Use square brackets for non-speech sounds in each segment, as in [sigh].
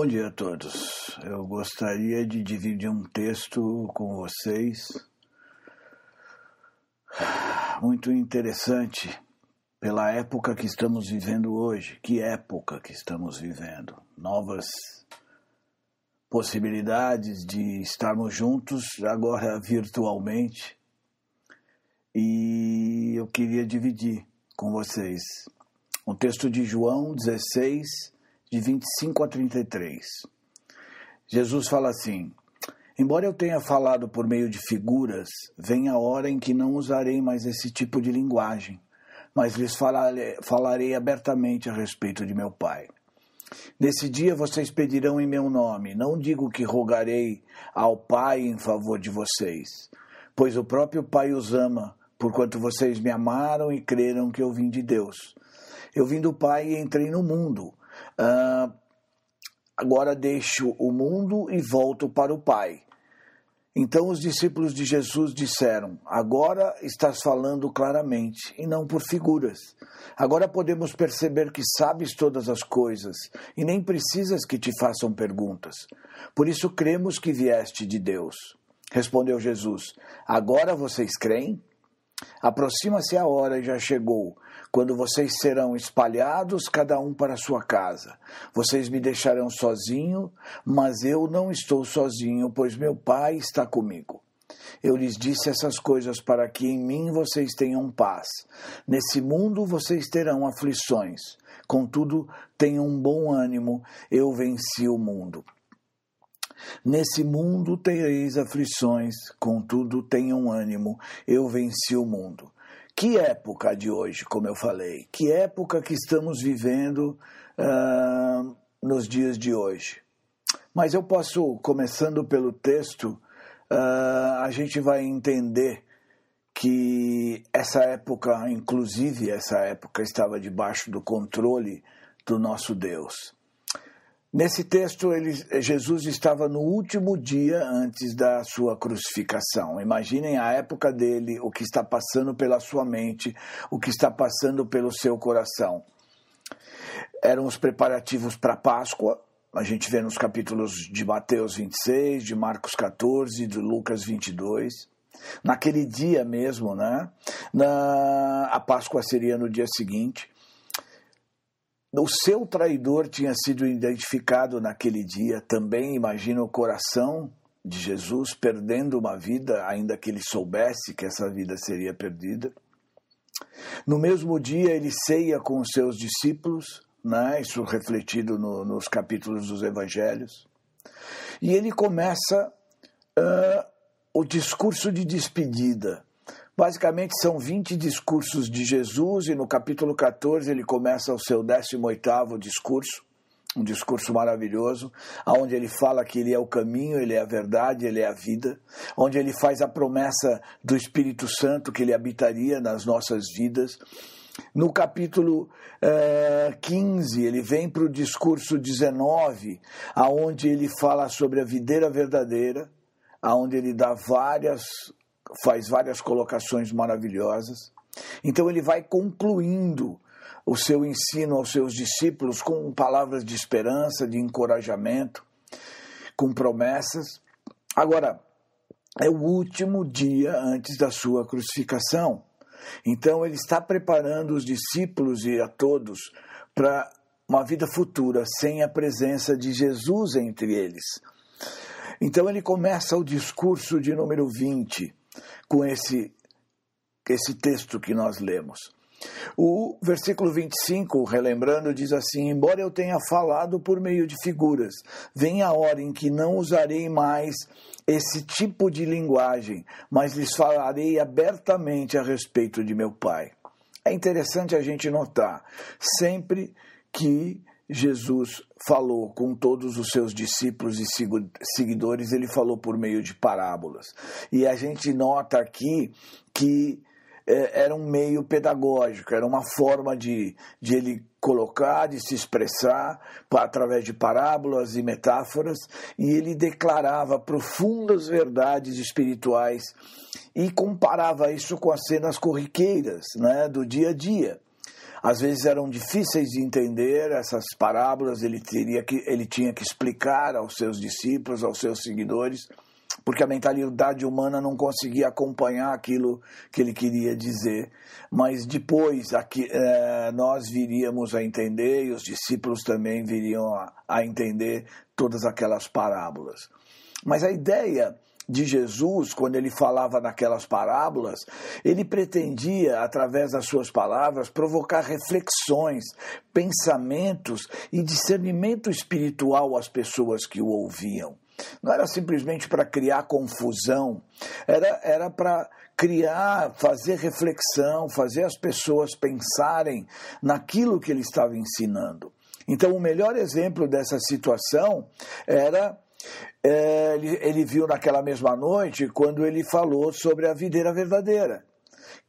Bom dia a todos. Eu gostaria de dividir um texto com vocês muito interessante pela época que estamos vivendo hoje. Que época que estamos vivendo? Novas possibilidades de estarmos juntos agora virtualmente. E eu queria dividir com vocês um texto de João 16 de 25 a 33. Jesus fala assim: Embora eu tenha falado por meio de figuras, vem a hora em que não usarei mais esse tipo de linguagem, mas lhes falarei, abertamente a respeito de meu Pai. Nesse dia vocês pedirão em meu nome, não digo que rogarei ao Pai em favor de vocês, pois o próprio Pai os ama, porquanto vocês me amaram e creram que eu vim de Deus. Eu vim do Pai e entrei no mundo. Uh, agora deixo o mundo e volto para o Pai. Então os discípulos de Jesus disseram: Agora estás falando claramente e não por figuras. Agora podemos perceber que sabes todas as coisas e nem precisas que te façam perguntas. Por isso cremos que vieste de Deus. Respondeu Jesus: Agora vocês creem? Aproxima-se a hora e já chegou quando vocês serão espalhados, cada um para sua casa. Vocês me deixarão sozinho, mas eu não estou sozinho, pois meu Pai está comigo. Eu lhes disse essas coisas para que em mim vocês tenham paz. Nesse mundo vocês terão aflições. Contudo, tenham um bom ânimo, eu venci o mundo. Nesse mundo tereis aflições, contudo tenham ânimo, eu venci o mundo. Que época de hoje, como eu falei, que época que estamos vivendo uh, nos dias de hoje. Mas eu posso, começando pelo texto, uh, a gente vai entender que essa época, inclusive essa época, estava debaixo do controle do nosso Deus. Nesse texto, ele, Jesus estava no último dia antes da sua crucificação. Imaginem a época dele, o que está passando pela sua mente, o que está passando pelo seu coração. Eram os preparativos para a Páscoa, a gente vê nos capítulos de Mateus 26, de Marcos 14, de Lucas 22. Naquele dia mesmo, né? Na, a Páscoa seria no dia seguinte o seu traidor tinha sido identificado naquele dia. Também imagina o coração de Jesus perdendo uma vida, ainda que ele soubesse que essa vida seria perdida. No mesmo dia, ele ceia com os seus discípulos, né? isso refletido no, nos capítulos dos evangelhos. E ele começa uh, o discurso de despedida. Basicamente são 20 discursos de Jesus e no capítulo 14 ele começa o seu 18º discurso, um discurso maravilhoso, onde ele fala que ele é o caminho, ele é a verdade, ele é a vida, onde ele faz a promessa do Espírito Santo que ele habitaria nas nossas vidas. No capítulo eh, 15, ele vem para o discurso 19, aonde ele fala sobre a videira verdadeira, aonde ele dá várias faz várias colocações maravilhosas. Então ele vai concluindo o seu ensino aos seus discípulos com palavras de esperança, de encorajamento, com promessas. Agora, é o último dia antes da sua crucificação. Então ele está preparando os discípulos e a todos para uma vida futura sem a presença de Jesus entre eles. Então ele começa o discurso de número 20, com esse, esse texto que nós lemos. O versículo 25, relembrando, diz assim: Embora eu tenha falado por meio de figuras, vem a hora em que não usarei mais esse tipo de linguagem, mas lhes falarei abertamente a respeito de meu Pai. É interessante a gente notar, sempre que Jesus falou com todos os seus discípulos e seguidores, ele falou por meio de parábolas. E a gente nota aqui que é, era um meio pedagógico, era uma forma de, de ele colocar, de se expressar através de parábolas e metáforas, e ele declarava profundas verdades espirituais e comparava isso com as cenas corriqueiras né, do dia a dia. Às vezes eram difíceis de entender essas parábolas, ele, teria que, ele tinha que explicar aos seus discípulos, aos seus seguidores, porque a mentalidade humana não conseguia acompanhar aquilo que ele queria dizer. Mas depois aqui, é, nós viríamos a entender, e os discípulos também viriam a, a entender todas aquelas parábolas. Mas a ideia de Jesus, quando ele falava naquelas parábolas, ele pretendia, através das suas palavras, provocar reflexões, pensamentos e discernimento espiritual às pessoas que o ouviam. Não era simplesmente para criar confusão, era, era para criar, fazer reflexão, fazer as pessoas pensarem naquilo que ele estava ensinando. Então, o melhor exemplo dessa situação era é, ele, ele viu naquela mesma noite quando ele falou sobre a videira verdadeira.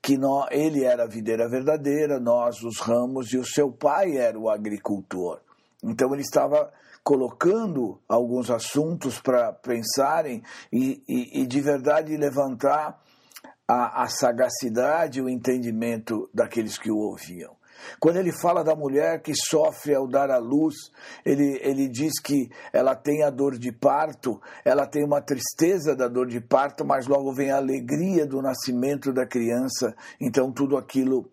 Que ele era a videira verdadeira, nós os ramos, e o seu pai era o agricultor. Então ele estava colocando alguns assuntos para pensarem e, e, e, de verdade levantar a, a sagacidade e o entendimento daqueles que o ouviam. Quando ele fala da mulher que sofre ao dar à luz, ele, ele diz que ela tem a dor de parto, ela tem uma tristeza da dor de parto, mas logo vem a alegria do nascimento da criança, então tudo aquilo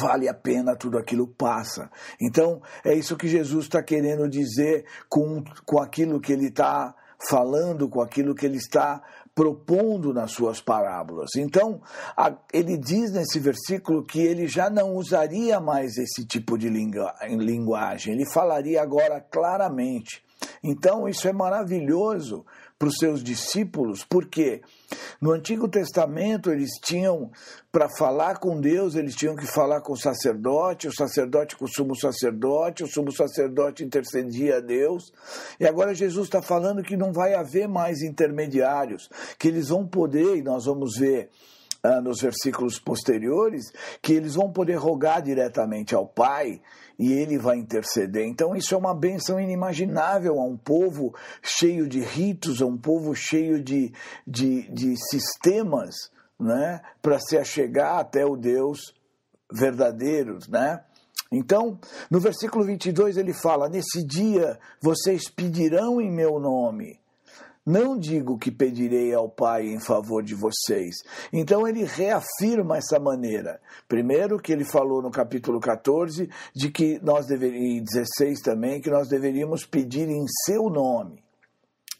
vale a pena, tudo aquilo passa. Então, é isso que Jesus está querendo dizer com, com aquilo que ele está falando, com aquilo que ele está propondo nas suas parábolas. Então, a, ele diz nesse versículo que ele já não usaria mais esse tipo de linguagem, ele falaria agora claramente. Então, isso é maravilhoso para os seus discípulos, porque no Antigo Testamento eles tinham, para falar com Deus, eles tinham que falar com o sacerdote, o sacerdote com o sumo sacerdote, o sumo sacerdote intercedia a Deus, e agora Jesus está falando que não vai haver mais intermediários, que eles vão poder, e nós vamos ver ah, nos versículos posteriores, que eles vão poder rogar diretamente ao Pai e ele vai interceder. Então, isso é uma benção inimaginável a um povo cheio de ritos, a um povo cheio de, de, de sistemas né, para se achegar até o Deus verdadeiro. Né? Então, no versículo 22 ele fala: Nesse dia vocês pedirão em meu nome. Não digo que pedirei ao Pai em favor de vocês. Então ele reafirma essa maneira. Primeiro que ele falou no capítulo 14 de que nós deveríamos, e 16 também, que nós deveríamos pedir em seu nome.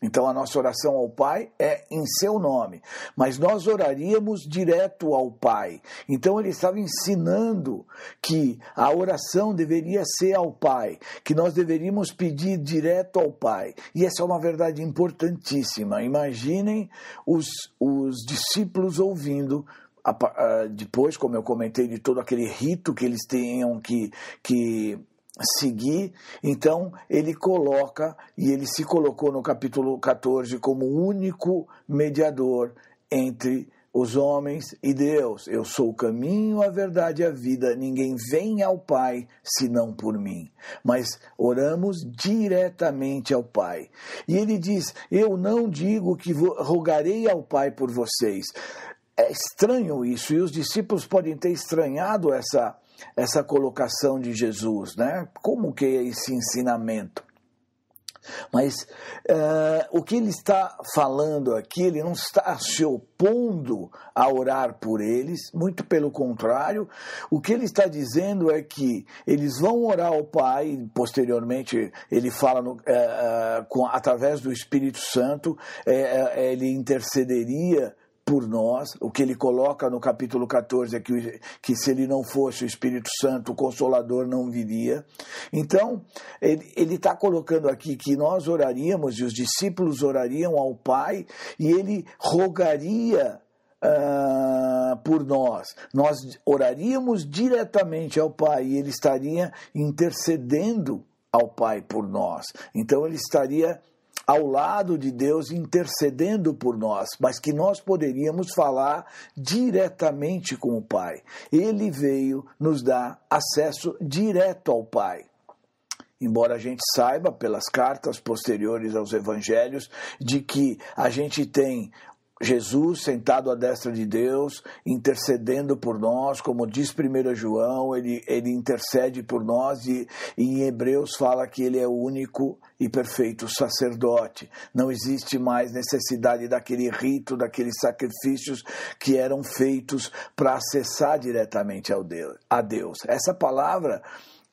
Então a nossa oração ao Pai é em seu nome, mas nós oraríamos direto ao Pai. Então ele estava ensinando que a oração deveria ser ao Pai, que nós deveríamos pedir direto ao Pai. E essa é uma verdade importantíssima. Imaginem os, os discípulos ouvindo depois, como eu comentei, de todo aquele rito que eles tenham que, que seguir, então ele coloca, e ele se colocou no capítulo 14 como único mediador entre os homens e Deus. Eu sou o caminho, a verdade e a vida. Ninguém vem ao Pai senão por mim. Mas oramos diretamente ao Pai. E ele diz: Eu não digo que rogarei ao Pai por vocês. É estranho isso, e os discípulos podem ter estranhado essa essa colocação de Jesus, né? Como que é esse ensinamento? Mas uh, o que ele está falando aqui, ele não está se opondo a orar por eles, muito pelo contrário, o que ele está dizendo é que eles vão orar ao Pai, posteriormente ele fala no, uh, uh, com, através do Espírito Santo, ele intercederia por nós. O que ele coloca no capítulo 14 é que, que se ele não fosse o Espírito Santo, o Consolador não viria. Então, ele está colocando aqui que nós oraríamos e os discípulos orariam ao Pai e ele rogaria Uh, por nós. Nós oraríamos diretamente ao Pai e Ele estaria intercedendo ao Pai por nós. Então Ele estaria ao lado de Deus intercedendo por nós, mas que nós poderíamos falar diretamente com o Pai. Ele veio nos dar acesso direto ao Pai. Embora a gente saiba pelas cartas posteriores aos evangelhos de que a gente tem Jesus sentado à destra de Deus, intercedendo por nós, como diz 1 João, ele, ele intercede por nós e, e em Hebreus fala que ele é o único e perfeito sacerdote. Não existe mais necessidade daquele rito, daqueles sacrifícios que eram feitos para acessar diretamente ao Deus, a Deus. Essa palavra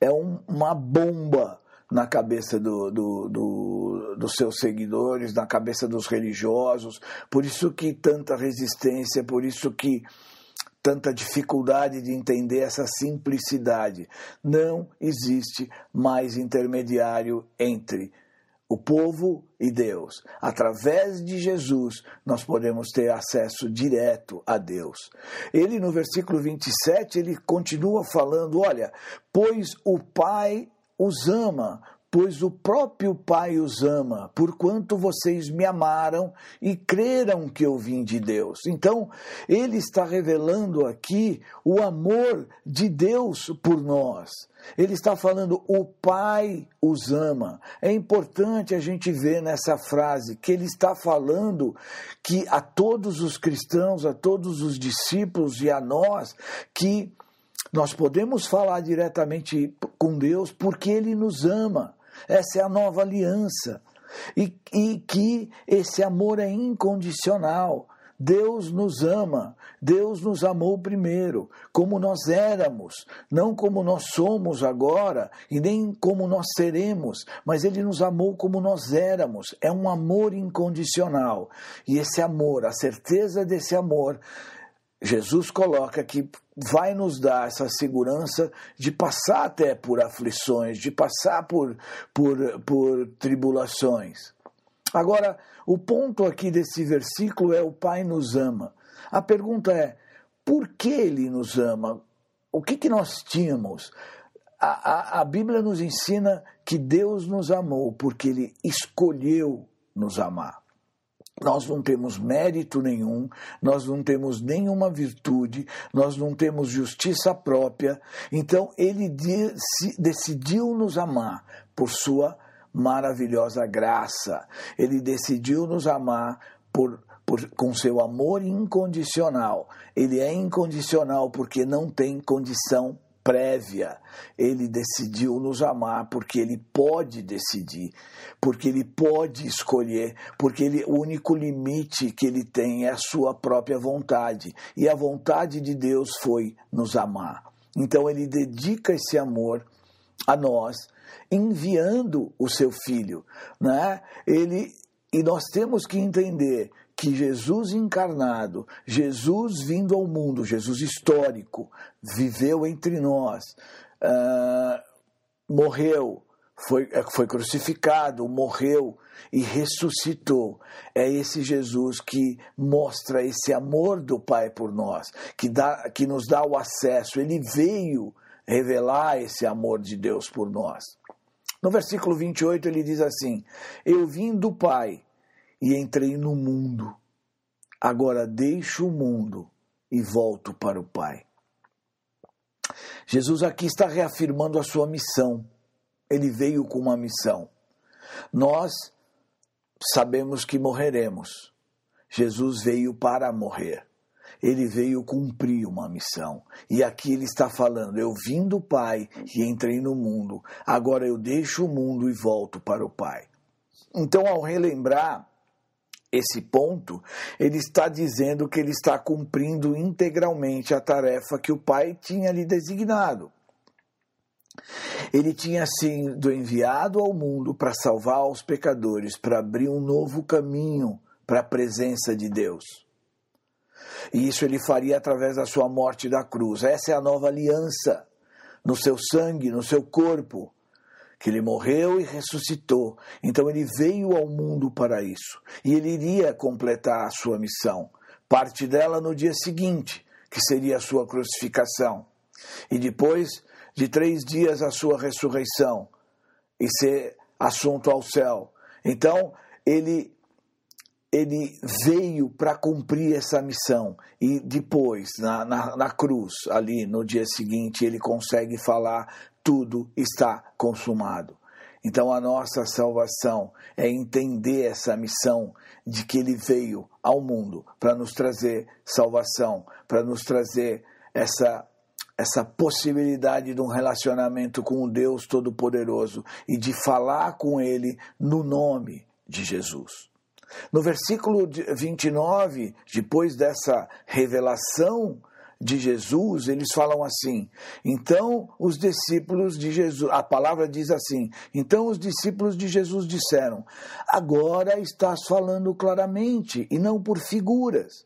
é um, uma bomba na cabeça do, do, do, dos seus seguidores, na cabeça dos religiosos. Por isso que tanta resistência, por isso que tanta dificuldade de entender essa simplicidade. Não existe mais intermediário entre o povo e Deus. Através de Jesus, nós podemos ter acesso direto a Deus. Ele, no versículo 27, ele continua falando: olha, pois o Pai os ama, pois o próprio Pai os ama, porquanto vocês me amaram e creram que eu vim de Deus. Então, ele está revelando aqui o amor de Deus por nós. Ele está falando, o Pai os ama. É importante a gente ver nessa frase que ele está falando que a todos os cristãos, a todos os discípulos e a nós, que nós podemos falar diretamente com Deus porque Ele nos ama. Essa é a nova aliança. E, e que esse amor é incondicional. Deus nos ama, Deus nos amou primeiro, como nós éramos, não como nós somos agora e nem como nós seremos, mas Ele nos amou como nós éramos. É um amor incondicional. E esse amor, a certeza desse amor, Jesus coloca que vai nos dar essa segurança de passar até por aflições, de passar por, por, por tribulações. Agora, o ponto aqui desse versículo é: o Pai nos ama. A pergunta é: por que Ele nos ama? O que, que nós tínhamos? A, a, a Bíblia nos ensina que Deus nos amou porque Ele escolheu nos amar. Nós não temos mérito nenhum, nós não temos nenhuma virtude, nós não temos justiça própria. Então ele decidiu nos amar por sua maravilhosa graça. Ele decidiu nos amar por, por, com seu amor incondicional. Ele é incondicional porque não tem condição prévia. Ele decidiu nos amar porque ele pode decidir, porque ele pode escolher, porque ele, o único limite que ele tem é a sua própria vontade. E a vontade de Deus foi nos amar. Então ele dedica esse amor a nós, enviando o seu filho, né? Ele e nós temos que entender que Jesus encarnado, Jesus vindo ao mundo, Jesus histórico, viveu entre nós, uh, morreu, foi, foi crucificado, morreu e ressuscitou. É esse Jesus que mostra esse amor do Pai por nós, que, dá, que nos dá o acesso. Ele veio revelar esse amor de Deus por nós. No versículo 28 ele diz assim: Eu vim do Pai e entrei no mundo. Agora deixo o mundo e volto para o Pai. Jesus aqui está reafirmando a sua missão. Ele veio com uma missão. Nós sabemos que morreremos. Jesus veio para morrer. Ele veio cumprir uma missão. E aqui ele está falando: Eu vim do Pai e entrei no mundo. Agora eu deixo o mundo e volto para o Pai. Então, ao relembrar esse ponto, ele está dizendo que ele está cumprindo integralmente a tarefa que o Pai tinha lhe designado. Ele tinha sido enviado ao mundo para salvar os pecadores, para abrir um novo caminho para a presença de Deus. E isso ele faria através da sua morte da cruz. Essa é a nova aliança no seu sangue, no seu corpo que ele morreu e ressuscitou. Então ele veio ao mundo para isso. E ele iria completar a sua missão. Parte dela no dia seguinte, que seria a sua crucificação. E depois de três dias, a sua ressurreição e ser assunto ao céu. Então ele ele veio para cumprir essa missão e depois, na, na, na, cruz, ali no dia seguinte, ele consegue falar tudo está consumado. Então a nossa salvação é entender essa missão de que ele veio ao mundo para nos trazer salvação, para nos trazer essa essa possibilidade de um relacionamento com o Deus Todo-Poderoso e de falar com Ele no nome de Jesus. No versículo 29, depois dessa revelação de Jesus, eles falam assim: então os discípulos de Jesus, a palavra diz assim: então os discípulos de Jesus disseram: agora estás falando claramente e não por figuras.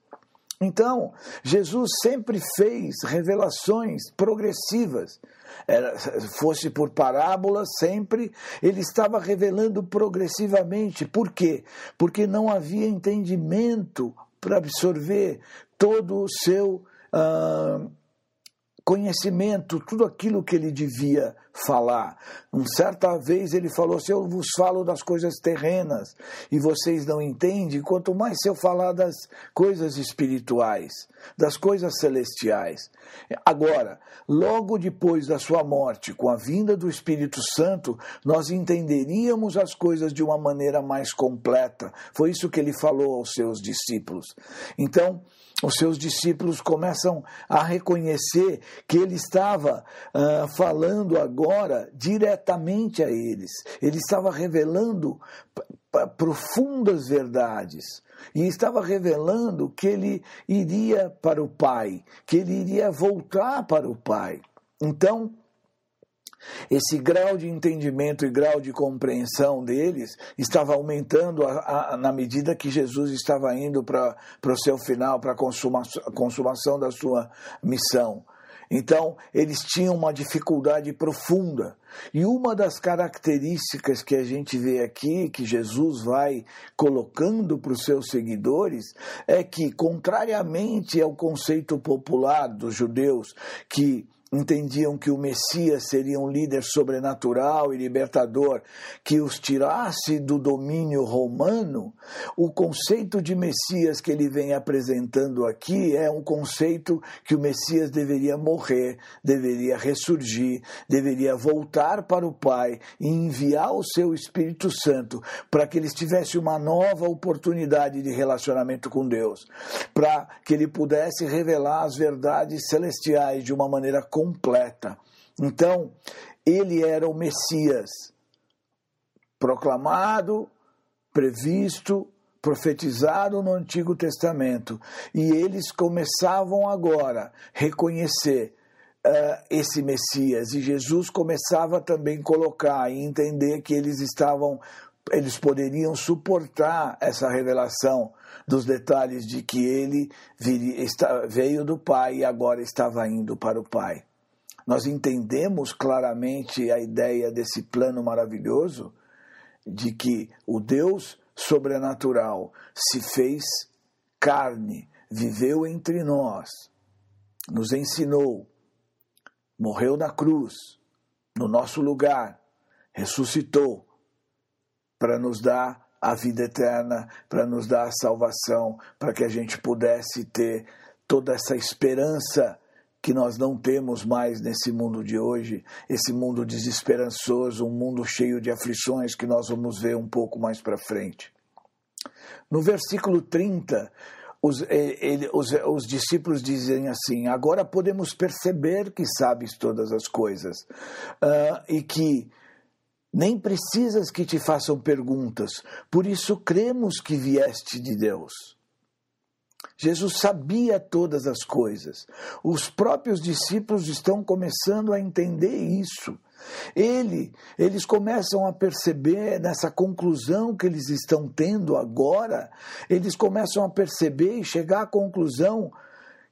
Então, Jesus sempre fez revelações progressivas. Era, fosse por parábolas, sempre ele estava revelando progressivamente. Por quê? Porque não havia entendimento para absorver todo o seu uh, conhecimento, tudo aquilo que ele devia falar. Um certa vez ele falou: Se eu vos falo das coisas terrenas e vocês não entendem, quanto mais se eu falar das coisas espirituais, das coisas celestiais. Agora, logo depois da sua morte, com a vinda do Espírito Santo, nós entenderíamos as coisas de uma maneira mais completa. Foi isso que ele falou aos seus discípulos. Então, os seus discípulos começam a reconhecer que ele estava uh, falando agora diretamente a eles. Ele estava revelando profundas verdades e estava revelando que ele iria para o Pai, que ele iria voltar para o Pai. Então, esse grau de entendimento e grau de compreensão deles estava aumentando a, a, na medida que Jesus estava indo para o seu final, para a consuma, consumação da sua missão. Então, eles tinham uma dificuldade profunda. E uma das características que a gente vê aqui, que Jesus vai colocando para os seus seguidores, é que, contrariamente ao conceito popular dos judeus, que entendiam que o Messias seria um líder sobrenatural e libertador que os tirasse do domínio romano, o conceito de Messias que ele vem apresentando aqui é um conceito que o Messias deveria morrer, deveria ressurgir, deveria voltar para o Pai e enviar o seu Espírito Santo para que eles tivessem uma nova oportunidade de relacionamento com Deus, para que ele pudesse revelar as verdades celestiais de uma maneira completa. Então, ele era o Messias proclamado, previsto, profetizado no Antigo Testamento. E eles começavam agora a reconhecer uh, esse Messias. E Jesus começava também a colocar e entender que eles estavam, eles poderiam suportar essa revelação dos detalhes de que ele veio do Pai e agora estava indo para o Pai nós entendemos claramente a ideia desse plano maravilhoso de que o Deus sobrenatural se fez carne, viveu entre nós, nos ensinou, morreu na cruz, no nosso lugar, ressuscitou para nos dar a vida eterna, para nos dar a salvação, para que a gente pudesse ter toda essa esperança que nós não temos mais nesse mundo de hoje, esse mundo desesperançoso, um mundo cheio de aflições que nós vamos ver um pouco mais para frente. No versículo 30, os, ele, os, os, discípulos dizem assim: agora podemos perceber que sabes todas as coisas uh, e que nem precisas que te façam perguntas, por isso cremos que vieste de Deus. Jesus sabia todas as coisas. Os próprios discípulos estão começando a entender isso. Ele, eles começam a perceber nessa conclusão que eles estão tendo agora, eles começam a perceber e chegar à conclusão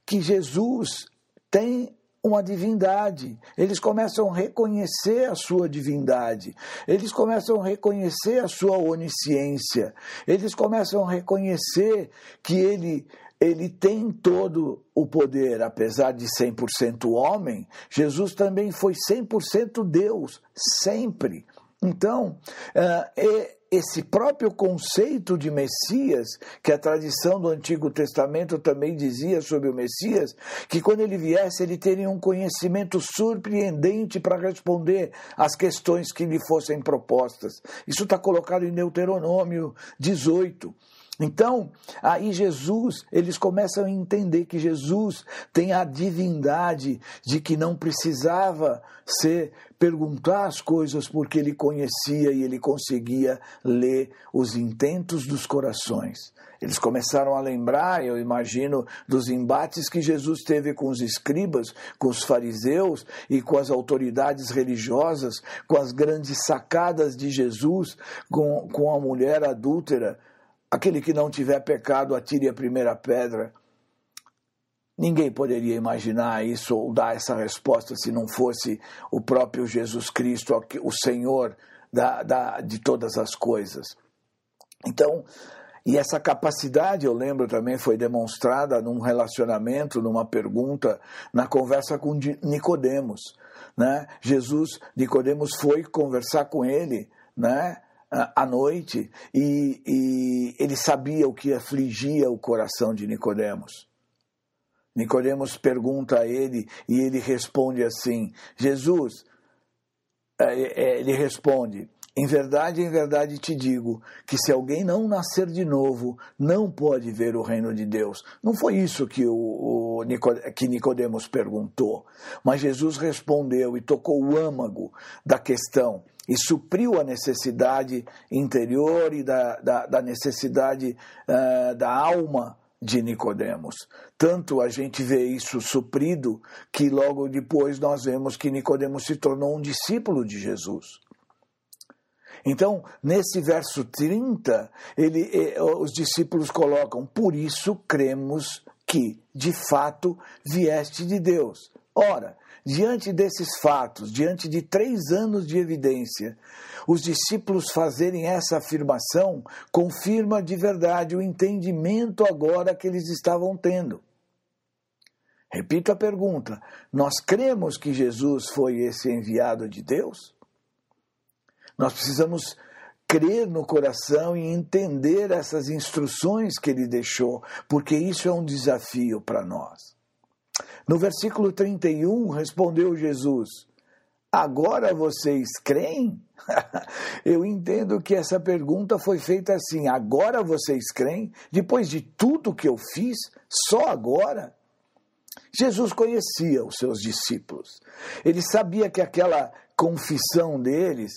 que Jesus tem uma divindade. Eles começam a reconhecer a sua divindade. Eles começam a reconhecer a sua onisciência. Eles começam a reconhecer que ele ele tem todo o poder, apesar de 100% homem, Jesus também foi 100% Deus, sempre. Então, uh, esse próprio conceito de Messias, que a tradição do Antigo Testamento também dizia sobre o Messias, que quando ele viesse ele teria um conhecimento surpreendente para responder às questões que lhe fossem propostas. Isso está colocado em Deuteronômio 18. Então, aí Jesus, eles começam a entender que Jesus tem a divindade de que não precisava ser perguntar as coisas porque ele conhecia e ele conseguia ler os intentos dos corações. Eles começaram a lembrar, eu imagino, dos embates que Jesus teve com os escribas, com os fariseus e com as autoridades religiosas, com as grandes sacadas de Jesus com, com a mulher adúltera Aquele que não tiver pecado, atire a primeira pedra. Ninguém poderia imaginar isso ou dar essa resposta se não fosse o próprio Jesus Cristo, o Senhor da, da, de todas as coisas. Então, e essa capacidade, eu lembro também, foi demonstrada num relacionamento, numa pergunta, na conversa com Nicodemos. Né? Jesus, Nicodemos foi conversar com ele, né? À noite e, e, ele sabia o que afligia o coração de Nicodemos. Nicodemos pergunta a ele e ele responde assim: Jesus, é, é, ele responde: Em verdade, em verdade te digo que se alguém não nascer de novo, não pode ver o reino de Deus. Não foi isso que, o, o que Nicodemos perguntou, mas Jesus respondeu e tocou o âmago da questão e supriu a necessidade interior e da, da, da necessidade uh, da alma de Nicodemos. Tanto a gente vê isso suprido que logo depois nós vemos que Nicodemos se tornou um discípulo de Jesus. Então, nesse verso 30, ele, eh, os discípulos colocam: Por isso cremos que, de fato, vieste de Deus. Ora, Diante desses fatos, diante de três anos de evidência, os discípulos fazerem essa afirmação confirma de verdade o entendimento agora que eles estavam tendo. Repito a pergunta: nós cremos que Jesus foi esse enviado de Deus? Nós precisamos crer no coração e entender essas instruções que ele deixou, porque isso é um desafio para nós. No versículo 31, respondeu Jesus: Agora vocês creem? [laughs] Eu entendo que essa pergunta foi feita assim: agora vocês creem? Depois de tudo que eu fiz, só agora? Jesus conhecia os seus discípulos. Ele sabia que aquela confissão deles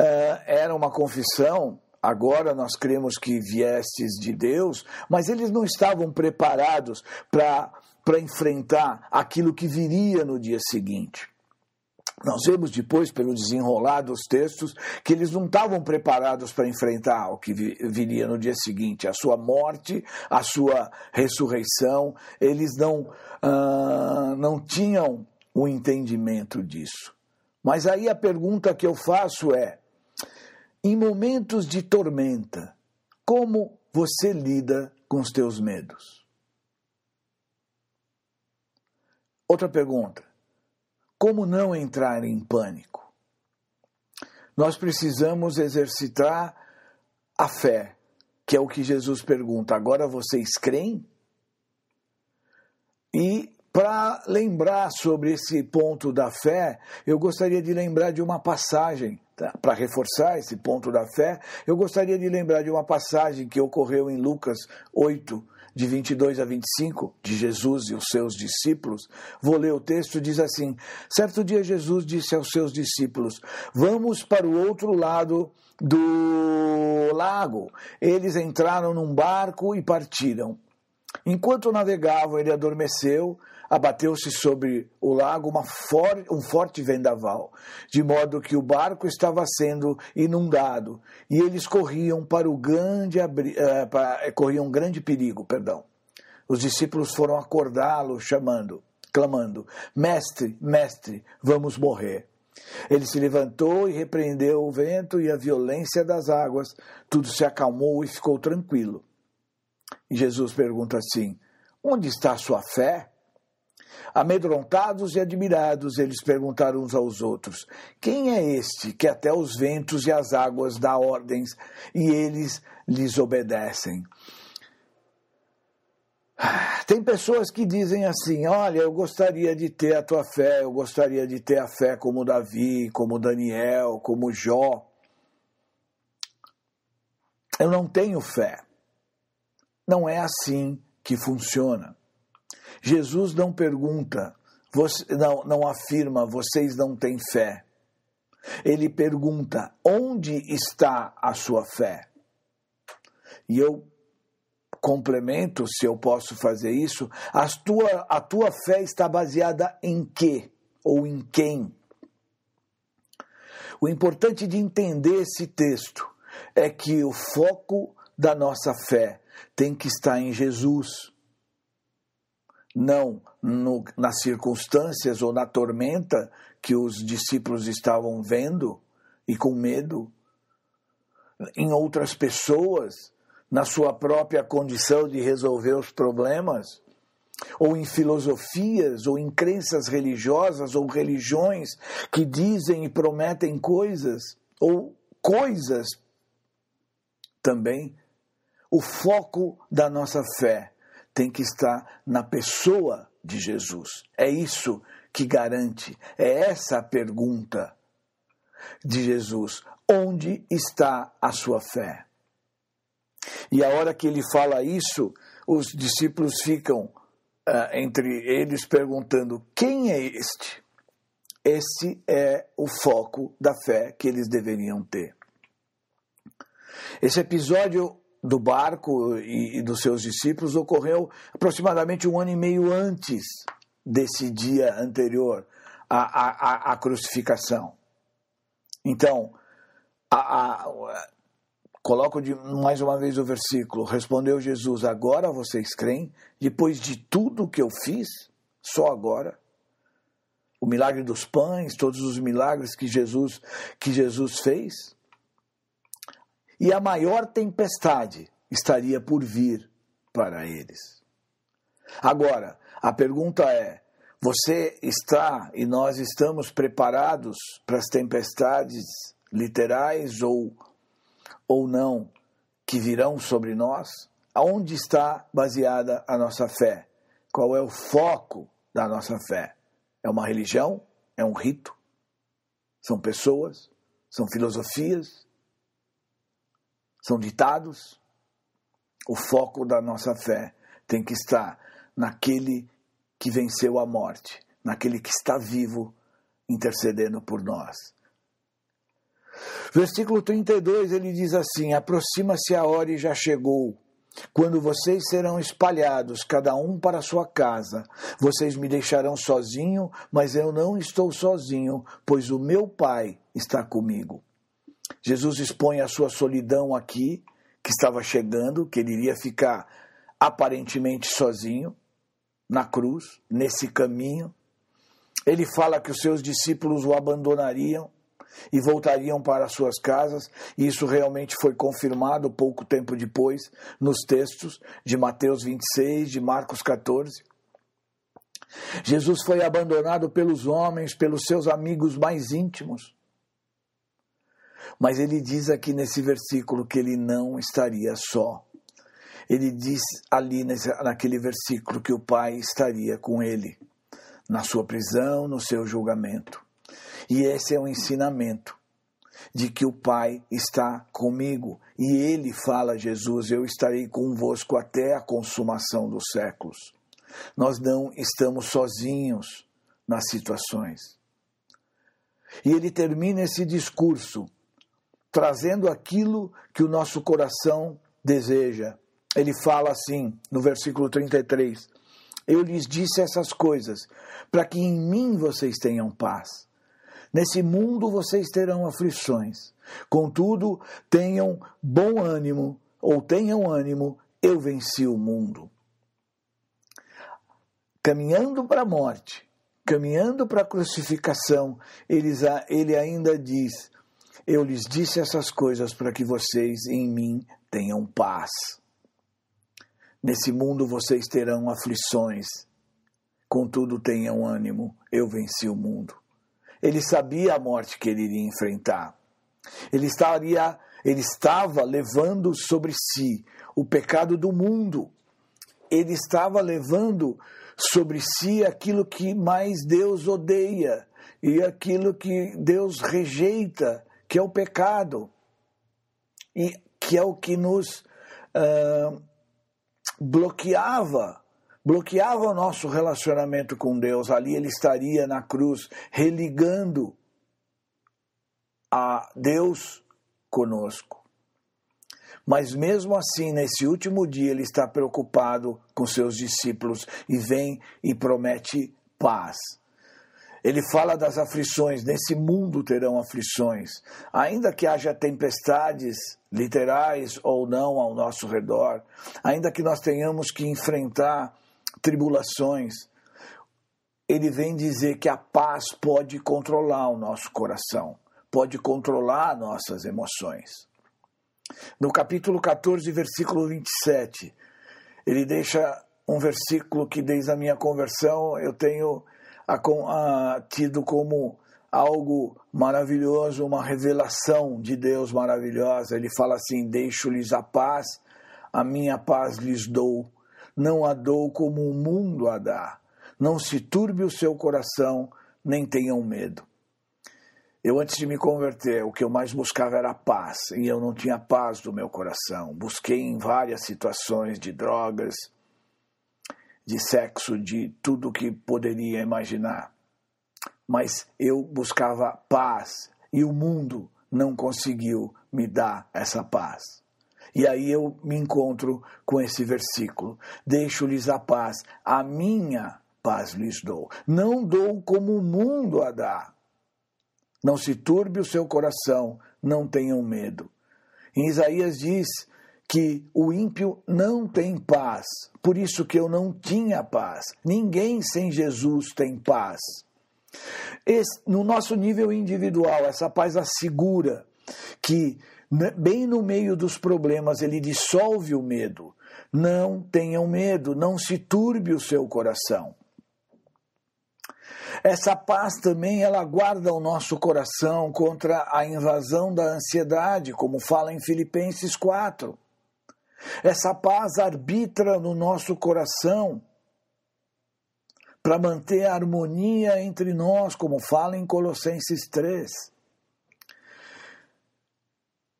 uh, era uma confissão. Agora nós cremos que viestes de Deus, mas eles não estavam preparados para para enfrentar aquilo que viria no dia seguinte. Nós vemos depois, pelo desenrolar dos textos, que eles não estavam preparados para enfrentar o que viria no dia seguinte, a sua morte, a sua ressurreição. Eles não, uh, não tinham o entendimento disso. Mas aí a pergunta que eu faço é: em momentos de tormenta, como você lida com os teus medos? Outra pergunta: como não entrar em pânico? Nós precisamos exercitar a fé, que é o que Jesus pergunta. Agora vocês creem? E para lembrar sobre esse ponto da fé, eu gostaria de lembrar de uma passagem, tá? para reforçar esse ponto da fé, eu gostaria de lembrar de uma passagem que ocorreu em Lucas 8, de 22 a 25, de Jesus e os seus discípulos, vou ler o texto, diz assim: Certo dia Jesus disse aos seus discípulos: Vamos para o outro lado do lago. Eles entraram num barco e partiram. Enquanto navegavam, ele adormeceu abateu-se sobre o lago for, um forte vendaval, de modo que o barco estava sendo inundado e eles corriam para o grande uh, para, eh, corriam um grande perigo, perdão. Os discípulos foram acordá-lo, chamando, clamando: Mestre, mestre, vamos morrer. Ele se levantou e repreendeu o vento e a violência das águas. Tudo se acalmou e ficou tranquilo. E Jesus pergunta assim: Onde está a sua fé? Amedrontados e admirados, eles perguntaram uns aos outros: Quem é este que até os ventos e as águas dá ordens e eles lhes obedecem? Tem pessoas que dizem assim: Olha, eu gostaria de ter a tua fé, eu gostaria de ter a fé como Davi, como Daniel, como Jó. Eu não tenho fé. Não é assim que funciona. Jesus não pergunta, não, afirma, vocês não têm fé. Ele pergunta, onde está a sua fé? E eu complemento, se eu posso fazer isso, a tua, a tua fé está baseada em quê? Ou em quem? O importante de entender esse texto é que o foco da nossa fé tem que estar em Jesus não no, nas circunstâncias ou na tormenta que os discípulos estavam vendo e com medo, em outras pessoas, na sua própria condição de resolver os problemas, ou em filosofias, ou em crenças religiosas, ou religiões que dizem e prometem coisas, ou coisas também. O foco da nossa fé tem que estar na pessoa de Jesus. É isso que garante, é essa a pergunta de Jesus: onde está a sua fé? E a hora que ele fala isso, os discípulos ficam uh, entre eles perguntando: quem é este? Esse é o foco da fé que eles deveriam ter. Esse episódio do barco e, dos seus discípulos ocorreu aproximadamente um ano e meio antes desse dia anterior à, à, à crucificação. Então, a, a, coloco de, mais uma vez o versículo: Respondeu Jesus, agora vocês creem? Depois de tudo que eu fiz, só agora? O milagre dos pães, todos os milagres que Jesus, que Jesus fez? E a maior tempestade estaria por vir para eles. Agora, a pergunta é: você está e nós estamos preparados para as tempestades literais ou, ou não que virão sobre nós? Aonde está baseada a nossa fé? Qual é o foco da nossa fé? É uma religião? É um rito? São pessoas? São filosofias? São ditados. O foco da nossa fé tem que estar naquele que venceu a morte, naquele que está vivo intercedendo por nós. Versículo 32 ele diz assim: Aproxima-se a hora e já chegou, quando vocês serão espalhados, cada um para sua casa. Vocês me deixarão sozinho, mas eu não estou sozinho, pois o meu Pai está comigo. Jesus expõe a sua solidão aqui, que estava chegando, que ele iria ficar aparentemente sozinho na cruz, nesse caminho. Ele fala que os seus discípulos o abandonariam e voltariam para suas casas, e isso realmente foi confirmado pouco tempo depois nos textos de Mateus 26, de Marcos 14. Jesus foi abandonado pelos homens, pelos seus amigos mais íntimos. Mas ele diz aqui nesse versículo que ele não estaria só. Ele diz ali naquele versículo que o Pai estaria com ele, na sua prisão, no seu julgamento. E esse é o ensinamento de que o Pai está comigo. E ele fala, Jesus, eu estarei convosco até a consumação dos séculos. Nós não estamos sozinhos nas situações. E ele termina esse discurso trazendo aquilo que o nosso coração deseja. Ele fala assim no versículo 33: Eu lhes disse essas coisas para que em mim vocês tenham paz. Nesse mundo vocês terão aflições. Contudo, tenham bom ânimo, ou tenham ânimo, eu venci o mundo. Caminhando para a morte, caminhando para a crucificação, ele ainda diz: eu lhes disse essas coisas para que vocês em mim tenham paz. Nesse mundo vocês terão aflições. Contudo, tenham ânimo, eu venci o mundo. Ele sabia a morte que ele iria enfrentar. Ele estaria, ele estava levando sobre si o pecado do mundo. Ele estava levando sobre si aquilo que mais Deus odeia e aquilo que Deus rejeita, que é o pecado, e que é o que nos uh, bloqueava bloqueava o nosso relacionamento com Deus, ali ele estaria na cruz, religando a Deus conosco. Mas mesmo assim, nesse último dia, ele está preocupado com seus discípulos e vem e promete paz. Ele fala das aflições, nesse mundo terão aflições, ainda que haja tempestades literais ou não ao nosso redor, ainda que nós tenhamos que enfrentar tribulações, ele vem dizer que a paz pode controlar o nosso coração, pode controlar nossas emoções. No capítulo 14, versículo 27, ele deixa um versículo que desde a minha conversão eu tenho a, a, tido como algo maravilhoso, uma revelação de Deus maravilhosa. Ele fala assim: Deixo-lhes a paz, a minha paz lhes dou não a dou como o mundo a dá. Não se turbe o seu coração, nem tenham medo. Eu, antes de me converter, o que eu mais buscava era paz, e eu não tinha paz do meu coração. Busquei em várias situações de drogas, de sexo, de tudo que poderia imaginar. Mas eu buscava paz, e o mundo não conseguiu me dar essa paz. E aí eu me encontro com esse versículo: Deixo-lhes a paz, a minha paz lhes dou. Não dou como o mundo a dá. Não se turbe o seu coração, não tenham medo. Em Isaías diz que o ímpio não tem paz, por isso que eu não tinha paz. Ninguém sem Jesus tem paz. Esse, no nosso nível individual, essa paz assegura que bem no meio dos problemas, ele dissolve o medo. Não tenham medo, não se turbe o seu coração. Essa paz também ela guarda o nosso coração contra a invasão da ansiedade, como fala em Filipenses 4. Essa paz arbitra no nosso coração para manter a harmonia entre nós, como fala em Colossenses 3.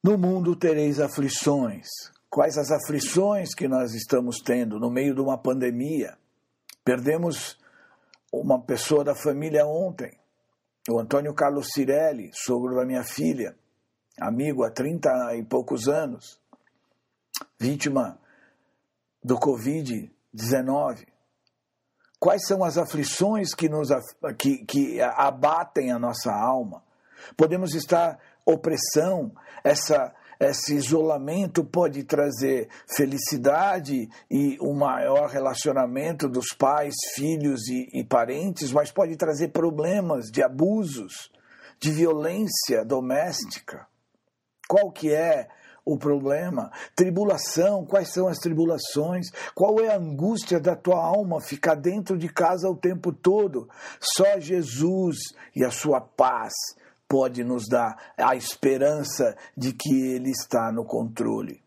No mundo tereis aflições. Quais as aflições que nós estamos tendo no meio de uma pandemia? Perdemos uma pessoa da família ontem, o Antônio Carlos Cirelli, sogro da minha filha, amigo há 30 e poucos anos, vítima do Covid-19. Quais são as aflições que, nos, que, que abatem a nossa alma? Podemos estar opressão, essa, esse isolamento pode trazer felicidade e um maior relacionamento dos pais, filhos e, e parentes, mas pode trazer problemas de abusos, de violência doméstica. Qual que é o problema? Tribulação, quais são as tribulações? Qual é a angústia da tua alma ficar dentro de casa o tempo todo? Só Jesus e a sua paz pode nos dar a esperança de que Ele está no controle.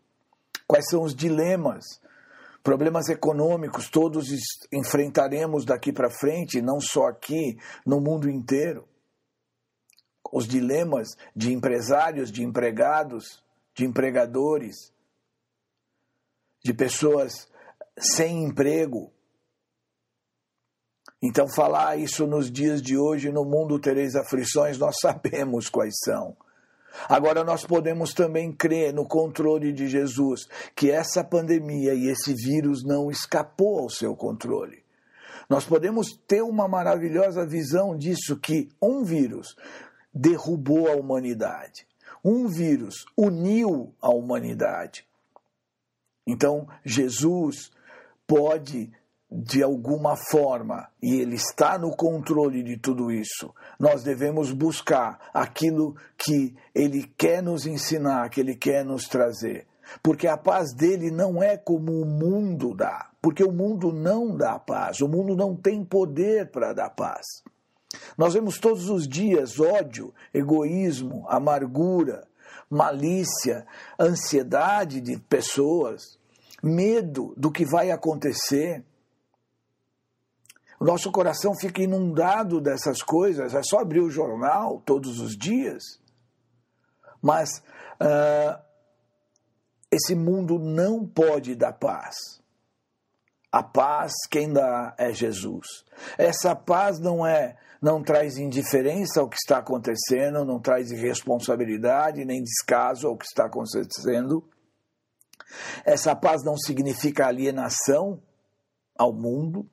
Quais são os dilemas? Problemas econômicos todos enfrentaremos daqui para frente, não só aqui, no mundo inteiro. Os dilemas de empresários, de empregados, de empregadores, de pessoas sem emprego, então, falar isso nos dias de hoje, no mundo tereis aflições, nós [laughs] sabemos quais são. Agora, nós podemos também crer no controle de Jesus, que essa pandemia e esse vírus não escapou ao seu controle. Nós podemos ter uma maravilhosa visão disso, que um vírus derrubou a humanidade. Um vírus uniu a humanidade. Então, Jesus pode de alguma forma, e Ele está no controle de tudo isso, nós devemos buscar aquilo que Ele quer nos ensinar, que Ele quer nos trazer. porque a paz dele não é como o mundo dá, porque o mundo não dá paz, o mundo não tem poder para dar paz. Nós vemos todos os dias ódio, egoísmo, amargura, malícia, ansiedade de pessoas, medo do que vai acontecer. O nosso coração fica inundado dessas coisas, é só abrir o jornal todos os dias. Mas uh, esse mundo não pode dar paz. A paz quem dá é Jesus. Essa paz não é não traz indiferença ao que está acontecendo, não traz irresponsabilidade nem descaso ao que está acontecendo. Essa paz não significa alienação ao mundo.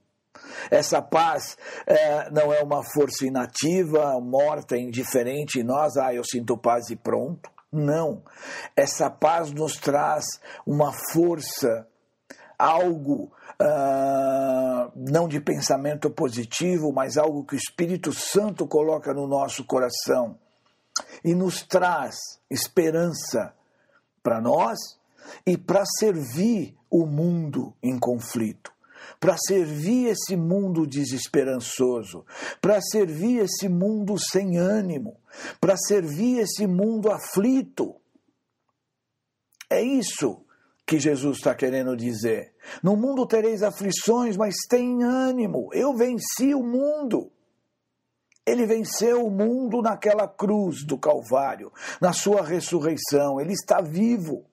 Essa paz é, não é uma força inativa, morta, indiferente, nós, ah, eu sinto paz e pronto. Não. Essa paz nos traz uma força, algo uh, não de pensamento positivo, mas algo que o Espírito Santo coloca no nosso coração e nos traz esperança para nós e para servir o mundo em conflito para servir esse mundo desesperançoso, para servir esse mundo sem ânimo, para servir esse mundo aflito. É isso que Jesus está querendo dizer. No mundo tereis aflições, mas tem ânimo. Eu venci o mundo. Ele venceu o mundo naquela cruz do Calvário, na sua ressurreição. Ele está vivo.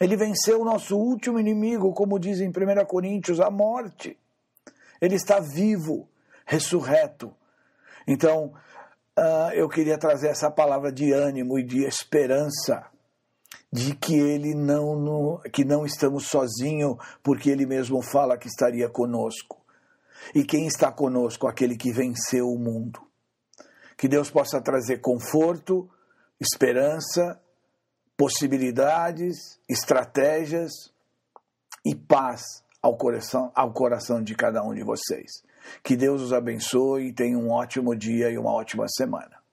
Ele venceu o nosso último inimigo, como diz em 1 Coríntios, a morte. Ele está vivo, ressurreto. Então, uh, eu queria trazer essa palavra de ânimo e de esperança de que ele não, que não estamos sozinhos, porque ele mesmo fala que estaria conosco. E quem está conosco? Aquele que venceu o mundo. Que Deus possa trazer conforto, esperança, possibilidades, estratégias e paz ao coração, ao coração de cada um de vocês. Que Deus os abençoe e tenha um ótimo dia e uma ótima semana.